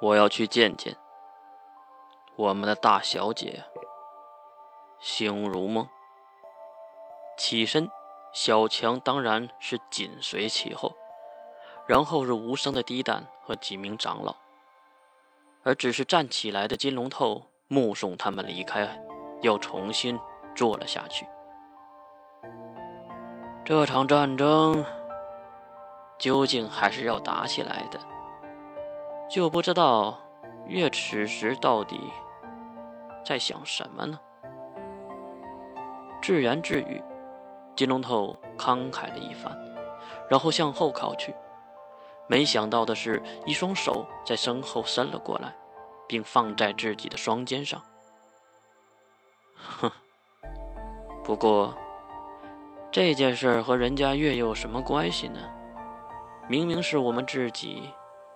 我要去见见我们的大小姐，星如梦。起身，小强当然是紧随其后，然后是无声的低蛋和几名长老，而只是站起来的金龙头目送他们离开，又重新坐了下去。这场战争究竟还是要打起来的。就不知道月此时到底在想什么呢？自言自语，金龙头慷慨了一番，然后向后靠去。没想到的是，一双手在身后伸了过来，并放在自己的双肩上。哼，不过这件事和人家月有什么关系呢？明明是我们自己。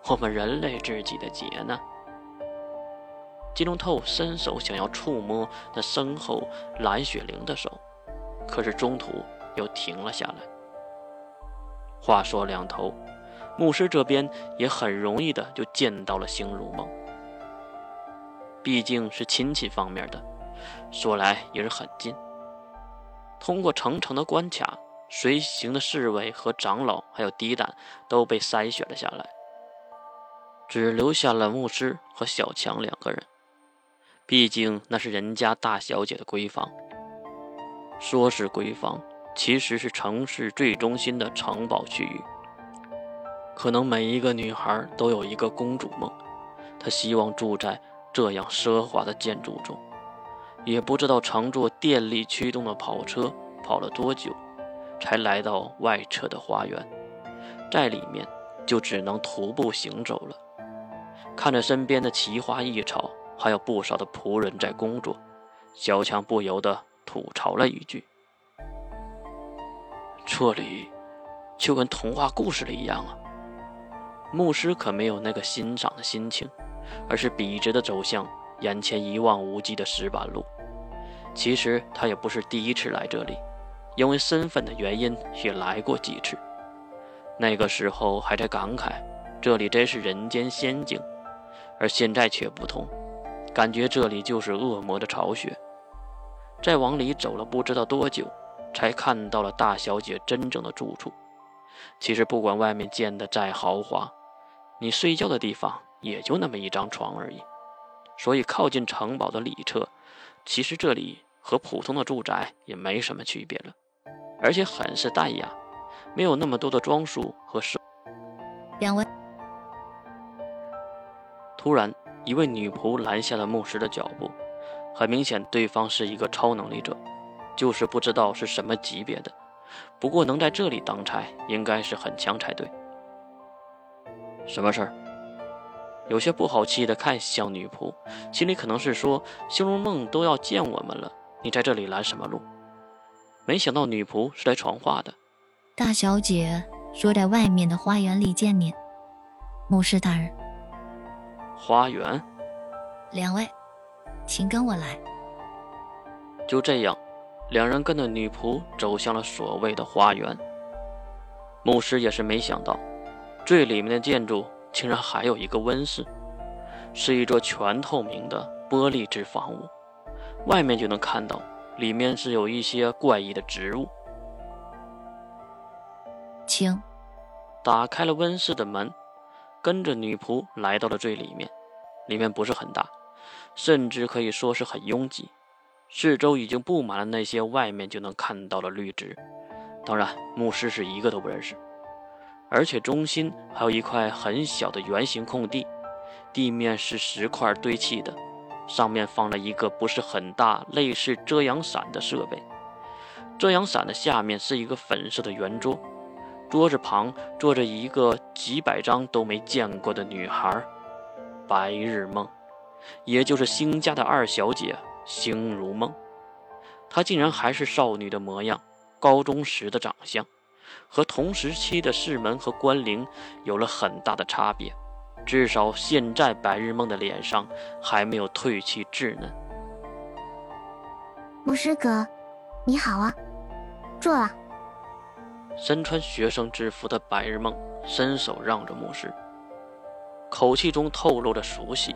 我们人类自己的劫呢？金龙透伸手想要触摸那身后蓝雪灵的手，可是中途又停了下来。话说两头，牧师这边也很容易的就见到了星如梦，毕竟是亲戚方面的，说来也是很近。通过层层的关卡，随行的侍卫和长老还有低胆都被筛选了下来。只留下了牧师和小强两个人，毕竟那是人家大小姐的闺房。说是闺房，其实是城市最中心的城堡区域。可能每一个女孩都有一个公主梦，她希望住在这样奢华的建筑中。也不知道乘坐电力驱动的跑车跑了多久，才来到外侧的花园，在里面就只能徒步行走了。看着身边的奇花异草，还有不少的仆人在工作，小强不由得吐槽了一句：“这里就跟童话故事里一样啊。”牧师可没有那个欣赏的心情，而是笔直的走向眼前一望无际的石板路。其实他也不是第一次来这里，因为身份的原因也来过几次。那个时候还在感慨，这里真是人间仙境。而现在却不同，感觉这里就是恶魔的巢穴。再往里走了不知道多久，才看到了大小姐真正的住处。其实不管外面建的再豪华，你睡觉的地方也就那么一张床而已。所以靠近城堡的里侧，其实这里和普通的住宅也没什么区别了，而且很是淡雅，没有那么多的装束和设。两位。突然，一位女仆拦下了牧师的脚步。很明显，对方是一个超能力者，就是不知道是什么级别的。不过能在这里当差，应该是很强才对。什么事儿？有些不好气的看向女仆，心里可能是说：“星如梦都要见我们了，你在这里拦什么路？”没想到女仆是来传话的。大小姐说在外面的花园里见您，牧师大人。花园，两位，请跟我来。就这样，两人跟着女仆走向了所谓的花园。牧师也是没想到，最里面的建筑竟然还有一个温室，是一座全透明的玻璃制房屋，外面就能看到，里面是有一些怪异的植物。请。打开了温室的门。跟着女仆来到了最里面，里面不是很大，甚至可以说是很拥挤。四周已经布满了那些外面就能看到的绿植，当然牧师是一个都不认识。而且中心还有一块很小的圆形空地，地面是石块堆砌的，上面放了一个不是很大、类似遮阳伞的设备。遮阳伞的下面是一个粉色的圆桌。桌子旁坐着一个几百张都没见过的女孩，白日梦，也就是星家的二小姐星如梦。她竟然还是少女的模样，高中时的长相，和同时期的世门和关灵有了很大的差别。至少现在白日梦的脸上还没有褪去稚嫩。牧师哥，你好啊，坐了。身穿学生制服的白日梦伸手让着牧师，口气中透露着熟悉，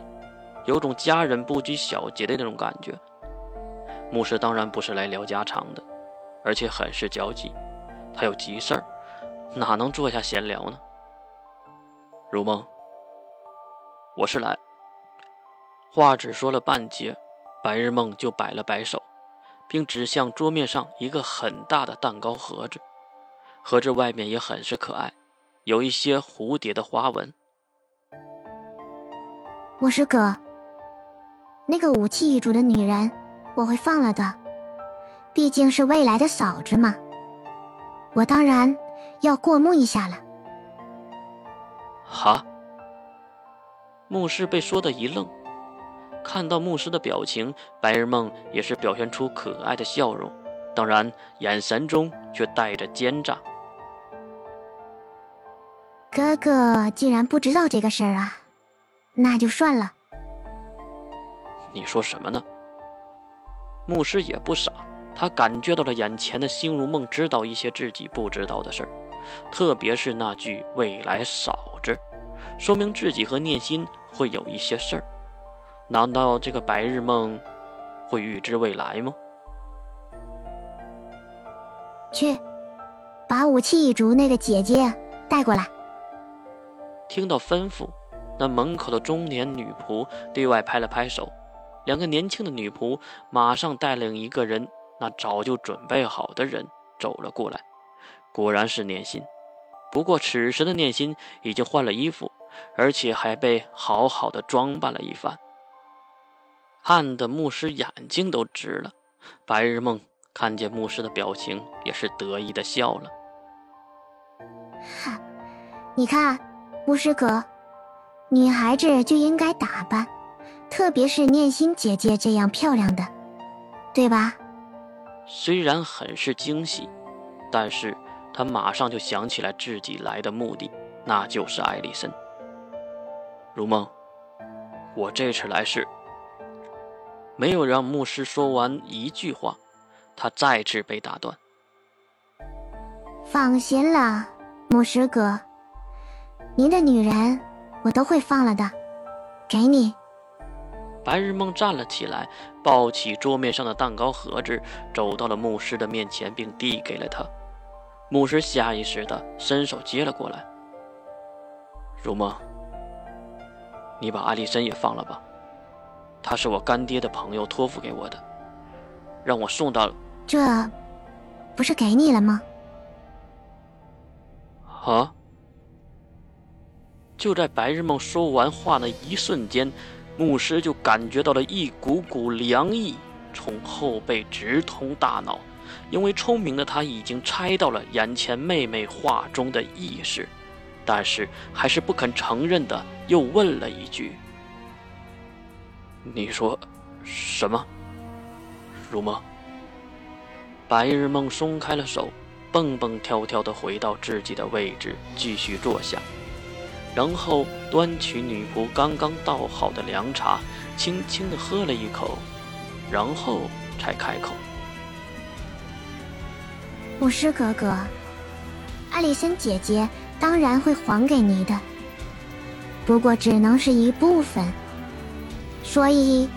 有种家人不拘小节的那种感觉。牧师当然不是来聊家常的，而且很是焦急，他有急事儿，哪能坐下闲聊呢？如梦，我是来。话只说了半截，白日梦就摆了摆手，并指向桌面上一个很大的蛋糕盒子，盒子外面也很是可爱，有一些蝴蝶的花纹。我是哥，那个武器一族的女人，我会放了的，毕竟是未来的嫂子嘛。我当然要过目一下了。哈！牧师被说的一愣。看到牧师的表情，白日梦也是表现出可爱的笑容，当然眼神中却带着奸诈。哥哥竟然不知道这个事儿啊，那就算了。你说什么呢？牧师也不傻，他感觉到了眼前的星如梦知道一些自己不知道的事儿，特别是那句“未来嫂子”，说明自己和念心会有一些事儿。难道这个白日梦会预知未来吗？去，把武器一族那个姐姐带过来。听到吩咐，那门口的中年女仆对外拍了拍手，两个年轻的女仆马上带领一个人，那早就准备好的人走了过来。果然是念心，不过此时的念心已经换了衣服，而且还被好好的装扮了一番。看的牧师眼睛都直了，白日梦看见牧师的表情，也是得意的笑了。哈，你看，牧师哥，女孩子就应该打扮，特别是念心姐姐这样漂亮的，对吧？虽然很是惊喜，但是他马上就想起来自己来的目的，那就是艾丽森。如梦，我这次来是。没有让牧师说完一句话，他再次被打断。放心了，牧师哥，您的女人我都会放了的，给你。白日梦站了起来，抱起桌面上的蛋糕盒子，走到了牧师的面前，并递给了他。牧师下意识的伸手接了过来。如梦，你把阿丽森也放了吧。他是我干爹的朋友托付给我的，让我送到。这，不是给你了吗？啊！就在白日梦说完话的一瞬间，牧师就感觉到了一股股凉意从后背直通大脑，因为聪明的他已经猜到了眼前妹妹话中的意思，但是还是不肯承认的，又问了一句。你说什么？如梦。白日梦松开了手，蹦蹦跳跳的回到自己的位置，继续坐下，然后端起女仆刚刚倒好的凉茶，轻轻的喝了一口，然后才开口：“牧师哥哥，艾丽森姐姐当然会还给你的，不过只能是一部分。”所以，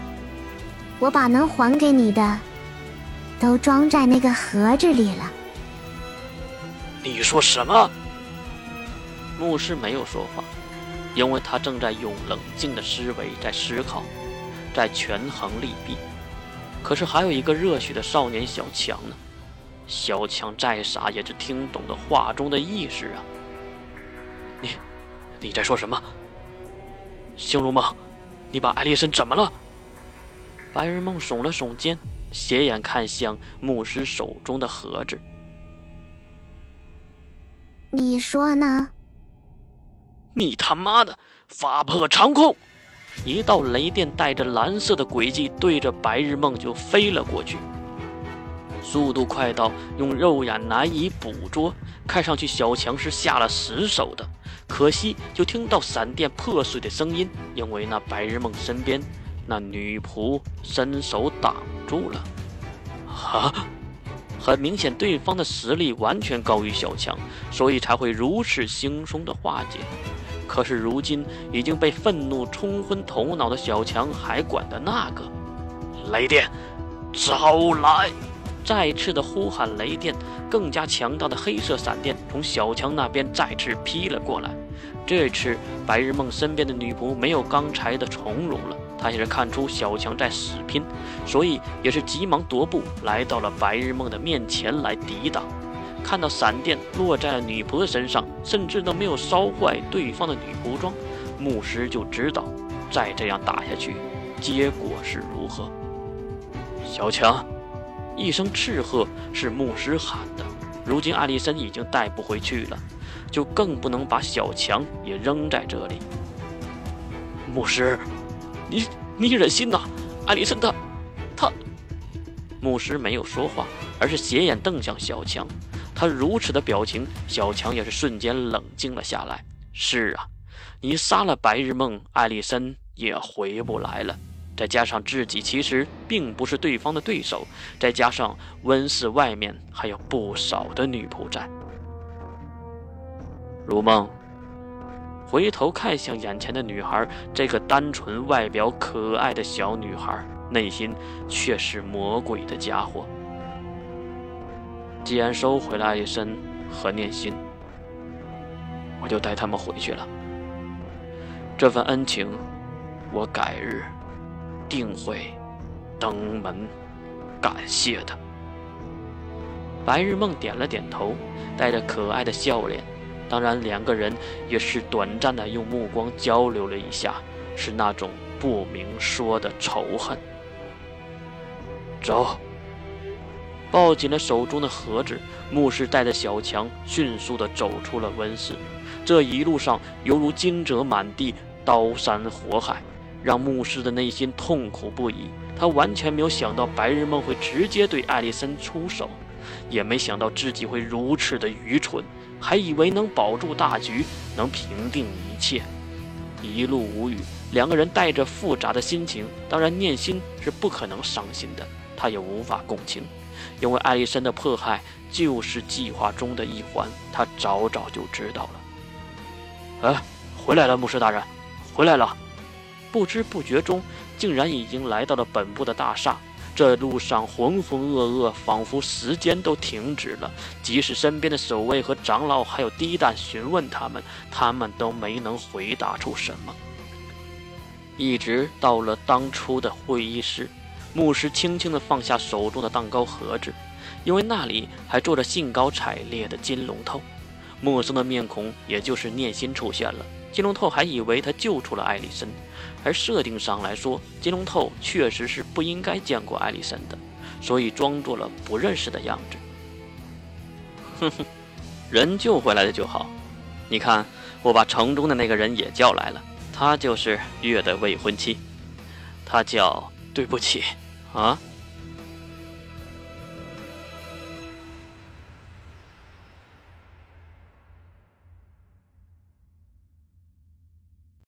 我把能还给你的，都装在那个盒子里了。你说什么？牧师没有说话，因为他正在用冷静的思维在思考，在权衡利弊。可是还有一个热血的少年小强呢？小强再傻也是听懂了话中的意思啊！你，你在说什么？星如梦。你把艾丽森怎么了？白日梦耸了耸肩，斜眼看向牧师手中的盒子。你说呢？你他妈的发破长空！一道雷电带着蓝色的轨迹对着白日梦就飞了过去，速度快到用肉眼难以捕捉，看上去小强是下了死手的。可惜，就听到闪电破碎的声音，因为那白日梦身边那女仆伸手挡住了。啊！很明显，对方的实力完全高于小强，所以才会如此轻松的化解。可是如今已经被愤怒冲昏头脑的小强还管的那个？雷电，招来！再次的呼喊雷电，更加强大的黑色闪电从小强那边再次劈了过来。这次白日梦身边的女仆没有刚才的从容了，她也是看出小强在死拼，所以也是急忙踱步来到了白日梦的面前来抵挡。看到闪电落在了女仆的身上，甚至都没有烧坏对方的女仆装，牧师就知道再这样打下去，结果是如何。小强，一声斥喝是牧师喊的。如今艾丽森已经带不回去了，就更不能把小强也扔在这里。牧师，你你忍心呐？艾丽森他他……牧师没有说话，而是斜眼瞪向小强。他如此的表情，小强也是瞬间冷静了下来。是啊，你杀了白日梦，艾丽森也回不来了。再加上自己其实并不是对方的对手，再加上温室外面还有不少的女仆在。如梦回头看向眼前的女孩，这个单纯、外表可爱的小女孩，内心却是魔鬼的家伙。既然收回了艾森和念心，我就带他们回去了。这份恩情，我改日。定会登门感谢的。白日梦点了点头，带着可爱的笑脸。当然，两个人也是短暂的用目光交流了一下，是那种不明说的仇恨。走，抱紧了手中的盒子，牧师带着小强迅速的走出了温室。这一路上犹如惊蛰满地，刀山火海。让牧师的内心痛苦不已。他完全没有想到白日梦会直接对艾丽森出手，也没想到自己会如此的愚蠢，还以为能保住大局，能平定一切。一路无语，两个人带着复杂的心情。当然，念心是不可能伤心的，他也无法共情，因为艾丽森的迫害就是计划中的一环，他早早就知道了。哎，回来了，牧师大人，回来了。不知不觉中，竟然已经来到了本部的大厦。这路上浑浑噩噩，仿佛时间都停止了。即使身边的守卫和长老还有低蛋询问他们，他们都没能回答出什么。一直到了当初的会议室，牧师轻轻地放下手中的蛋糕盒子，因为那里还坐着兴高采烈的金龙头。陌生的面孔，也就是念心出现了。金龙透还以为他救出了艾丽森。而设定上来说，金龙透确实是不应该见过艾丽森的，所以装作了不认识的样子。哼哼，人救回来了就好。你看，我把城中的那个人也叫来了，他就是月的未婚妻，他叫对不起啊。